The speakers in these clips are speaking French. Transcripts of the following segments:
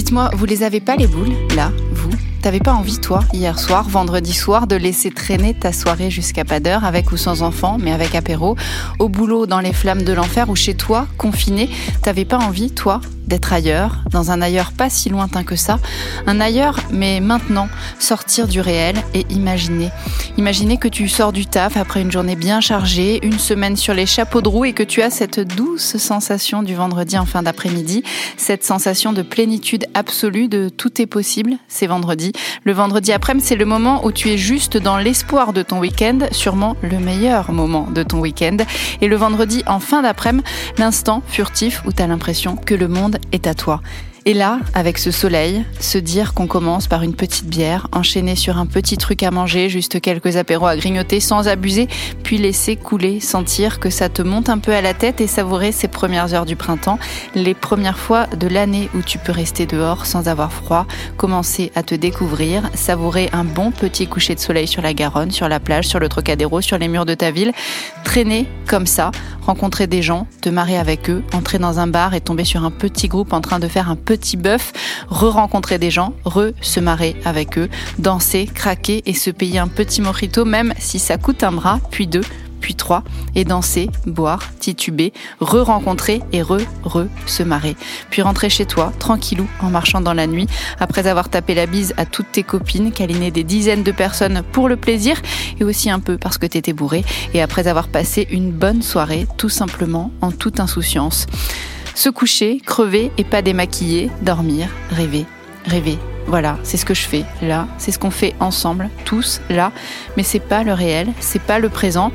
Dites-moi, vous les avez pas les boules, là, vous? T'avais pas envie, toi, hier soir, vendredi soir, de laisser traîner ta soirée jusqu'à pas d'heure, avec ou sans enfant, mais avec apéro, au boulot, dans les flammes de l'enfer, ou chez toi, confiné T'avais pas envie, toi, d'être ailleurs, dans un ailleurs pas si lointain que ça, un ailleurs, mais maintenant, sortir du réel et imaginer. Imaginez que tu sors du taf après une journée bien chargée, une semaine sur les chapeaux de roue et que tu as cette douce sensation du vendredi en fin d'après-midi, cette sensation de plénitude absolue de tout est possible, c'est vendredi. Le vendredi après-midi, c'est le moment où tu es juste dans l'espoir de ton week-end, sûrement le meilleur moment de ton week-end. Et le vendredi en fin d'après-midi, l'instant furtif où tu as l'impression que le monde est à toi. Et là, avec ce soleil, se dire qu'on commence par une petite bière, enchaîner sur un petit truc à manger, juste quelques apéros à grignoter sans abuser, puis laisser couler, sentir que ça te monte un peu à la tête et savourer ces premières heures du printemps, les premières fois de l'année où tu peux rester dehors sans avoir froid, commencer à te découvrir, savourer un bon petit coucher de soleil sur la Garonne, sur la plage, sur le Trocadéro, sur les murs de ta ville, traîner comme ça, rencontrer des gens, te marrer avec eux, entrer dans un bar et tomber sur un petit groupe en train de faire un petit bœuf, re-rencontrer des gens, re-se marrer avec eux, danser, craquer et se payer un petit mojito même si ça coûte un bras, puis deux, puis trois, et danser, boire, tituber, re-rencontrer et re-re se marrer. Puis rentrer chez toi, tranquillou, en marchant dans la nuit, après avoir tapé la bise à toutes tes copines, câliné des dizaines de personnes pour le plaisir, et aussi un peu parce que t'étais bourré, et après avoir passé une bonne soirée, tout simplement, en toute insouciance. Se coucher, crever et pas démaquiller, dormir, rêver, rêver. Voilà, c'est ce que je fais là, c'est ce qu'on fait ensemble, tous là, mais c'est pas le réel, c'est pas le présent.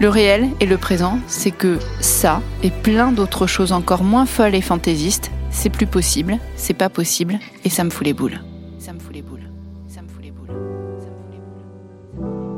Le réel et le présent, c'est que ça et plein d'autres choses encore moins folles et fantaisistes, c'est plus possible, c'est pas possible et ça me fout les boules. Ça me fout les boules. Ça me fout les boules. Ça me fout les boules.